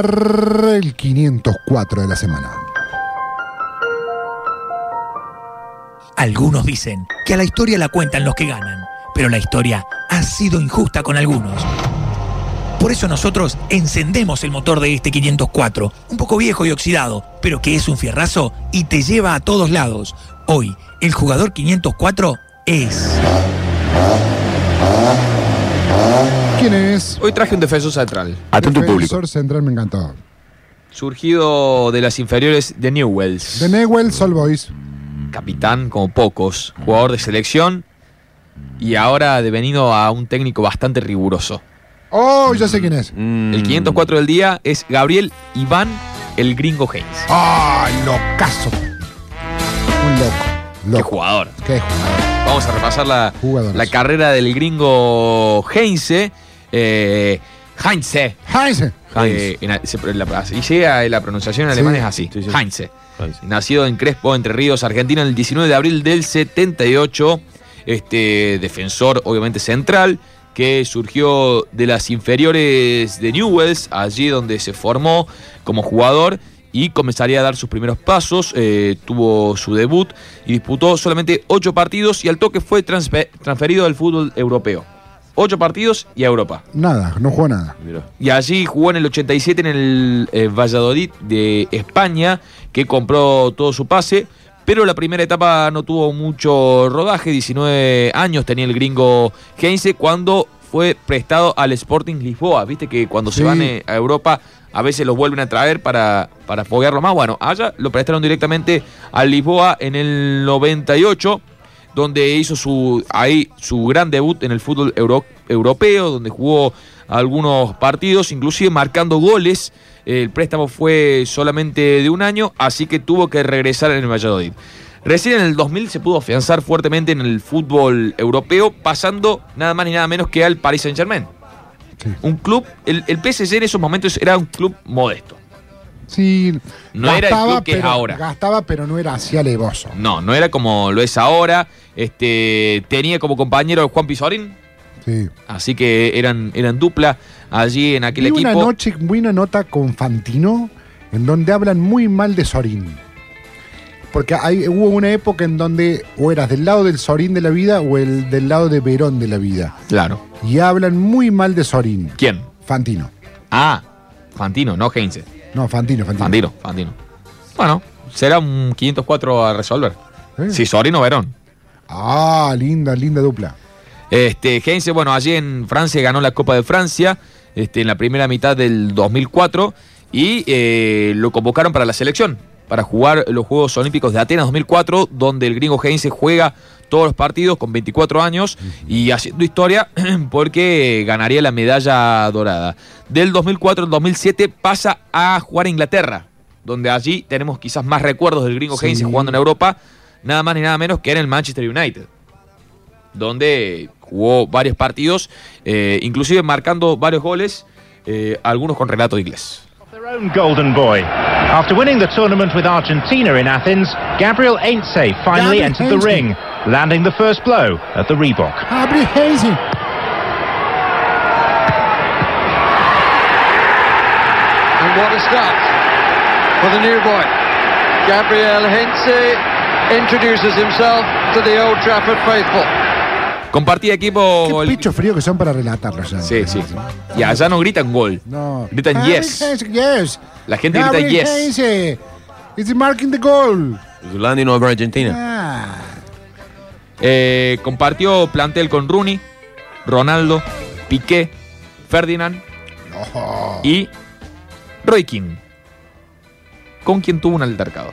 el 504 de la semana. Algunos dicen que a la historia la cuentan los que ganan, pero la historia ha sido injusta con algunos. Por eso nosotros encendemos el motor de este 504, un poco viejo y oxidado, pero que es un fierrazo y te lleva a todos lados. Hoy, el jugador 504 es... ¿Quién es? Hoy traje un defensor central, Atento público. Defensor central me encantó. surgido de las inferiores de Newells. De Newell, Sol Boys. Capitán como pocos, jugador de selección y ahora devenido a un técnico bastante riguroso. Oh, ya sé quién es. Mm. El 504 del día es Gabriel Iván el Gringo Hayes. ¡Ay, locazo! Un loco. Qué Loco. jugador. Qué jugador. Vamos a repasar la, la carrera del gringo Heinze. Eh, Heinze. Heinze. Eh, en- se- la- así llega la pronunciación en Sí. alemán es así. Sí, sí. Heinze. Heinze. Nacido en Crespo, Entre Ríos, Argentina, el 19 de abril del 78. Este defensor, obviamente central, que surgió de las inferiores de Newells, allí donde se formó como jugador y comenzaría a dar sus primeros pasos. eh, tuvo su debut y disputó solamente ocho partidos y al toque fue transfe- transferido al fútbol europeo. Ocho partidos y a Europa. Nada, no jugó nada. Y allí jugó en el 87 en el eh, Valladolid de España, que compró todo su pase. Pero la primera etapa no tuvo mucho rodaje, 19 años tenía el gringo Heinze cuando fue prestado al Sporting Lisboa. Viste que cuando Sí. se van eh, a Europa a veces los vuelven a traer para, para foguearlo más. Bueno, allá lo prestaron directamente al Lisboa en el 98 donde hizo su ahí su gran debut en el fútbol euro- europeo, donde jugó algunos partidos, inclusive marcando goles. El préstamo fue solamente de un año, así que tuvo que regresar en el Valladolid. Recién en el 2000 se pudo afianzar fuertemente en el fútbol europeo, pasando nada más ni nada menos que al Paris Saint Germain. Sí. Un club, el, el PSG en esos momentos era un club modesto. Sí. No era el que es pero, ahora. Gastaba, pero no era así alevoso. No, no era como lo es ahora. Este, tenía como compañero Juan Pizorín, Sí. Así que eran, eran dupla allí en aquel Vi equipo. una noche, vi una nota con Fantino en donde hablan muy mal de Sorín. Porque hay, hubo una época en donde o eras del lado del Sorín de la vida o el del lado de Verón de la vida. Claro. Y hablan muy mal de Sorín. ¿Quién? Fantino. Ah, Fantino, no Heinze. No, Fantino, Fantino. Fantino, Fantino. Bueno, será un 504 a resolver. ¿Eh? Si Sorín o Verón. Ah, linda, linda dupla. Este, Heinze, bueno, allí en Francia ganó la Copa de Francia este, en la primera mitad del 2004 y eh, lo convocaron para la selección, para jugar los Juegos Olímpicos de Atenas 2004, donde el gringo Heinze juega todos los partidos con 24 años y haciendo historia porque ganaría la medalla dorada. Del 2004 al 2007 pasa a jugar a Inglaterra, donde allí tenemos quizás más recuerdos del gringo Sí. Heinze jugando en Europa, nada más ni nada menos que en el Manchester United donde jugó varios partidos, eh, inclusive marcando varios goles, eh, algunos con relato inglés. Their own golden boy. After winning the tournament with Argentina in Athens, Gabriel Ainse finally Gabriel entered the ring, landing the first blow at the Reebok. Abre Heinze. And what a start for the new boy. Gabriel Heinze introduces himself to the Old Trafford faithful. Compartía equipo. Qué el- pecho frío que son para relatarlo ya. Sí, sí. Y allá no gritan gol. No. Gritan Gabriel yes. Heinze, yes. La gente grita Gabriel yes. Heinze. It's marking the goal. Landing over Argentina. Ah, Eh, compartió plantel con Rooney, Ronaldo, Piqué, Ferdinand No. y Roy King. Con quien tuvo un altercado.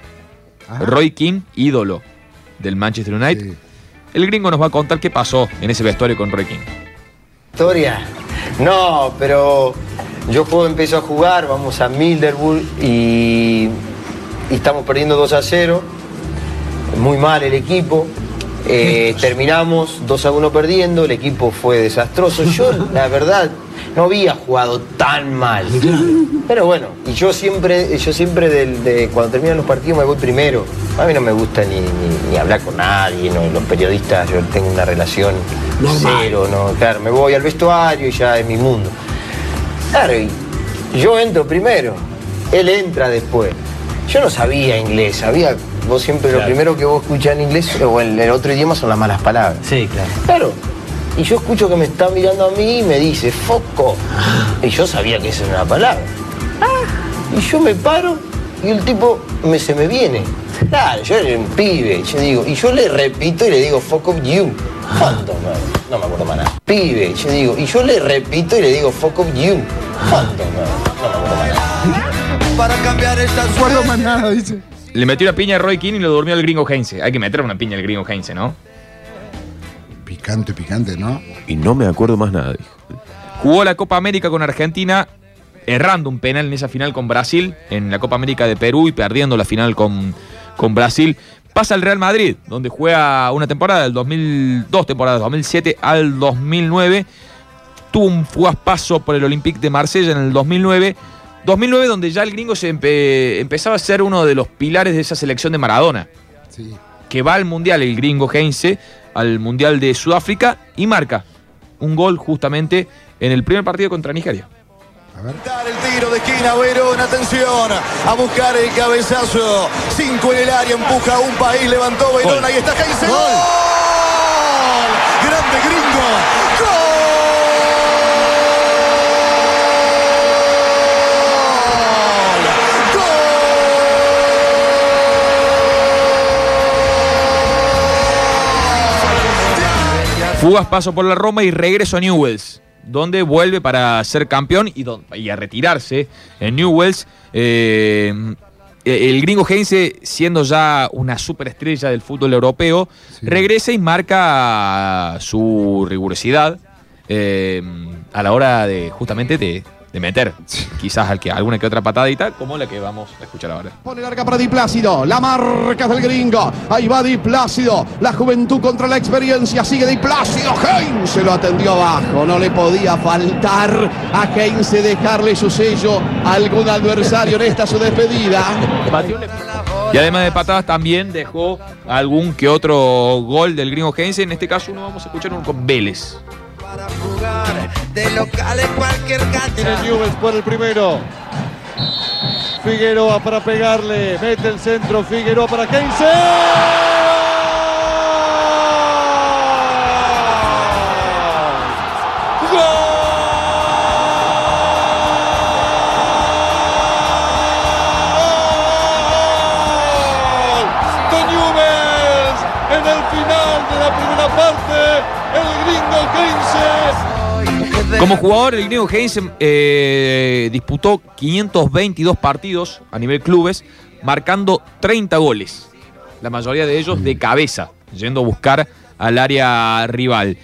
Ah. Roy King, ídolo del Manchester United. Sí. El gringo nos va a contar qué pasó en ese vestuario con Roy King. Historia. No, pero yo juego, empiezo a jugar, vamos a Milderburg y, y estamos perdiendo 2 a 0. Muy mal el equipo. Eh, terminamos 2 a 1 perdiendo, el equipo fue desastroso. Yo, la verdad, no había jugado tan mal. Pero bueno, y yo siempre, yo siempre del- de, cuando terminan los partidos me voy primero. A mí no me gusta ni, ni- ni hablar con nadie, no, los periodistas, yo tengo una relación cero, no, claro, me voy al vestuario y ya es mi mundo. Claro, y Yo entro primero, él entra después. Yo no sabía inglés, sabía, vos siempre lo primero que vos escuchás en inglés o en el otro idioma son las malas palabras. Sí, claro. Claro. Y yo escucho que me está mirando a mí y me dice, foco. Y yo sabía que esa era una palabra. Y yo me paro y el tipo me, se me viene. Claro, yo era un pibe, yo digo, y yo le repito y le digo, fuck off you. ¿Cuánto? No, no me acuerdo más nada. Pibe, yo digo, y yo le repito y le digo, fuck off you. ¿Cuánto? No, no me acuerdo más nada. Para cambiar estas No recuerdo más nada, dice. Le metió una piña a Roy King y lo durmió el gringo Heinze. Hay que meter una piña al gringo Heinze, ¿no? Picante, picante, ¿no? Y no me acuerdo más nada, dijo. Jugó la Copa América con Argentina, errando un penal en esa final con Brasil, en la Copa América de Perú y perdiendo la final con, con Brasil. Pasa al Real Madrid, donde juega una temporada, del 2000, dos temporadas, 2007 al 2009. Tuvo un fugaz paso por el Olympique de Marsella en el 2009. 2009 donde ya el gringo se empe- empezaba a ser uno de los pilares de esa selección de Maradona Sí. que va al Mundial, el gringo Heinze, al Mundial de Sudáfrica y marca un gol justamente en el primer partido contra Nigeria. A ver. Dar el tiro de esquina, Verón, atención, a buscar el cabezazo. Cinco en el área, empuja a un país, levantó Verón, Gol. ahí está Heinze. ¡Gol! ¡Grande gringo! Fugas paso por la Roma y regreso a Newells, donde vuelve para ser campeón y, a retirarse en Newells. Eh, el gringo Heinze, siendo ya una superestrella del fútbol europeo, Sí. regresa y marca su rigurosidad eh, a la hora de justamente de, de meter quizás al que, alguna que otra patadita, como la que vamos a escuchar ahora. Pone larga para Di Plácido, la marca del gringo. Ahí va Di Plácido, la juventud contra la experiencia. Sigue Di Plácido, Heinze lo atendió abajo. No le podía faltar a Heinze dejarle su sello a algún adversario en esta su despedida. Y además de patadas también dejó algún que otro gol del gringo Heinze. En este caso uno vamos a escuchar uno con Vélez. Para jugar de local en cualquier cancha. Newell's por el primero. Figueroa para pegarle, mete el centro, Figueroa para Heinze. Jugador, el gringo Heinze eh, disputó 522 partidos a nivel clubes, marcando 30 goles. La mayoría de ellos de cabeza, yendo a buscar al área rival.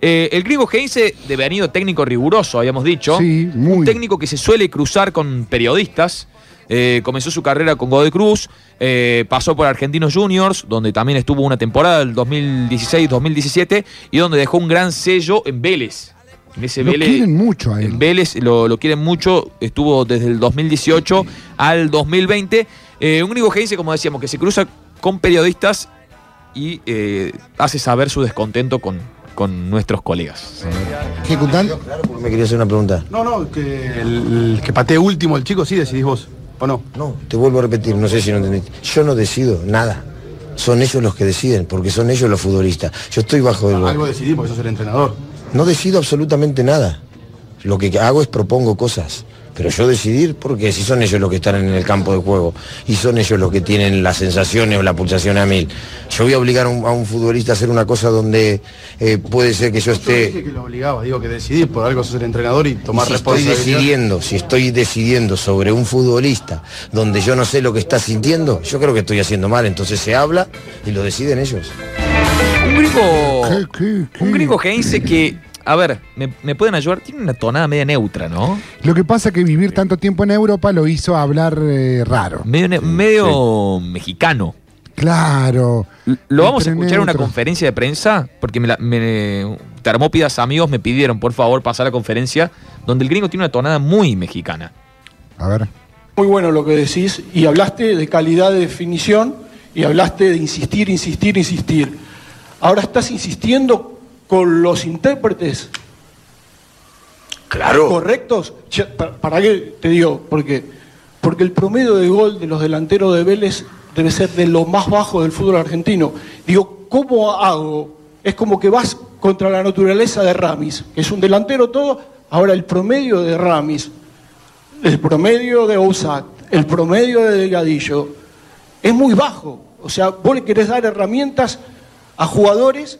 Eh, el gringo Heinze de venido técnico riguroso, habíamos dicho. Sí, muy. Un técnico que se suele cruzar con periodistas. Eh, comenzó su carrera con Godoy Cruz, eh, pasó por Argentinos Juniors, donde también estuvo una temporada, el 2016-2017, y donde dejó un gran sello en Vélez. En ese Lo Vélez, quieren mucho a él. Vélez lo, lo quieren mucho, estuvo desde el 2018 al 2020. Eh, un gringo Heinze, como decíamos, que se cruza con periodistas y eh, hace saber su descontento con, con nuestros colegas. ¿Qué Cután? Me quería hacer una pregunta. No, no, que el, el que patee último el chico sí decidís vos, ¿o no? No, te vuelvo a repetir, no sé si no entendiste. Yo no decido nada. Son ellos los que deciden, porque son ellos los futbolistas. Yo estoy bajo el... Algo decidís porque sos el entrenador. No decido absolutamente nada. Lo que hago es propongo cosas. Pero yo decidir, porque si son ellos los que están en el campo de juego y son ellos los que tienen las sensaciones o la pulsación a mil. Yo voy a obligar a un, a un futbolista a hacer una cosa donde eh, puede ser que yo Yo dije esté... que lo obligaba, digo que decidís, por algo sos el entrenador y tomar si estoy responsabilidad. decidiendo, si estoy decidiendo sobre un futbolista donde yo no sé lo que está sintiendo, yo creo que estoy haciendo mal. Entonces se habla y lo deciden ellos. Un gringo, ¿Qué, qué, qué? un gringo Heinze que, a ver, me, me pueden ayudar, tiene una tonada media neutra, ¿no? Lo que pasa es que vivir tanto tiempo en Europa lo hizo hablar eh, raro. Medio, mexicano. Claro. Lo vamos a escuchar en una conferencia de prensa, porque me, la- me- Termópidas amigos me pidieron, por favor, pasar la conferencia, donde el gringo tiene una tonada muy mexicana. A ver. Muy bueno lo que decís y hablaste de calidad de definición y hablaste de insistir, insistir, insistir. Ahora estás insistiendo con los intérpretes. Claro. correctos, ¿para qué te digo? Porque, porque el promedio de gol de los delanteros de Vélez debe ser de lo más bajo del fútbol argentino. Digo, ¿cómo hago? Es como que vas contra la naturaleza de Ramis, que es un delantero todo. Ahora, el promedio de Ramis, el promedio de Ousat, el promedio de Delgadillo, es muy bajo. O sea, vos le querés dar herramientas a jugadores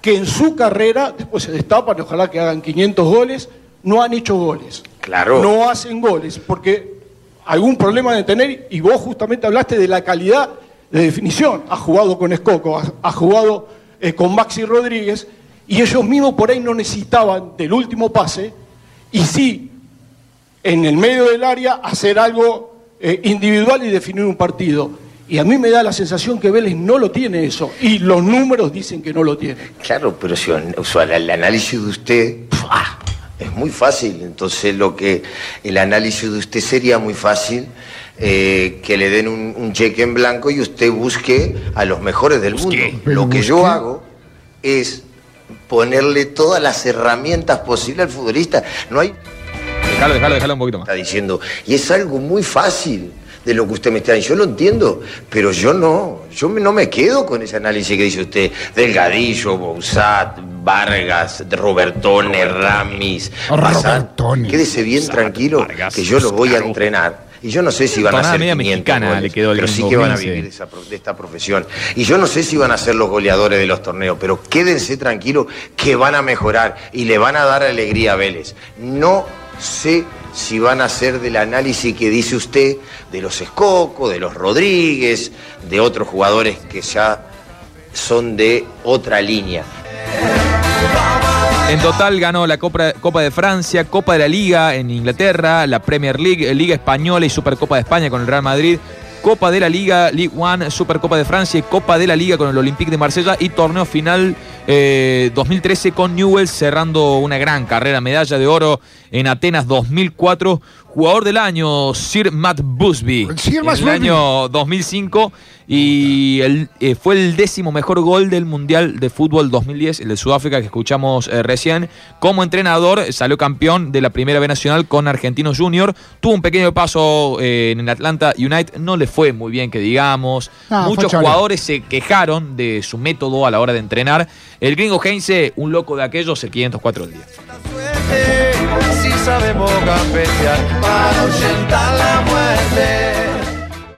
que en su carrera, después se destapan, ojalá que hagan 500 goles, no han hecho goles. Claro. No hacen goles, porque algún problema de tener, y vos justamente hablaste de la calidad de definición. Ha jugado con Escoco, ha, ha jugado eh, con Maxi Rodríguez, y ellos mismos por ahí no necesitaban del último pase, y sí, en el medio del área, hacer algo eh, individual y definir un partido. Y a mí me da la sensación que Vélez no lo tiene eso, y los números dicen que no lo tiene. Claro, pero si o sea, el, análisis de usted es muy fácil. Entonces, lo que el análisis de usted sería muy fácil eh, que le den un, un cheque en blanco y usted busque a los mejores del mundo. Lo que yo hago es ponerle todas las herramientas posibles al futbolista. No hay Déjalo, déjalo, déjalo un poquito más. está diciendo. Y es algo muy fácil de lo que usted me está diciendo. Yo lo entiendo, pero yo no. Yo me- no me quedo con ese análisis que dice usted. Delgadillo, Bouzat, Vargas, Robertone, Ramis, Bazán. Quédese bien tranquilo que yo lo voy a entrenar. Y yo no sé si van a ser media 500 mexicana goles, le quedó el pero sí que van a vivir esa de esta profesión. Y yo no sé si van a ser los goleadores de los torneos, pero quédense tranquilos que van a mejorar y le van a dar alegría a Vélez. No sé si van a ser del análisis que dice usted de los Escoco, de los Rodríguez, de otros jugadores que ya son de otra línea. En total ganó la Copa, Copa de Francia, Copa de la Liga en Inglaterra, la Premier League, Liga Española y Supercopa de España con el Real Madrid, Copa de la Liga, League One, Supercopa de Francia Copa de la Liga con el Olympique de Marsella y torneo final eh, 2013 con Newell's cerrando una gran carrera, medalla de oro en Atenas 2004, jugador del año Sir Matt Busby Sir en Matt el año 2005 y el, eh, fue el décimo mejor gol del Mundial de Fútbol 2010, el de Sudáfrica que escuchamos eh, recién. Como entrenador salió campeón de la Primera B Nacional con Argentinos Junior. Tuvo un pequeño paso eh, en el Atlanta United, no le fue muy bien que digamos. Ah, Muchos jugadores se quejaron de su método a la hora de entrenar. El gringo Heinze, un loco de aquellos, el 504 del día. Si sabemos gambetear para ahuyentar la muerte.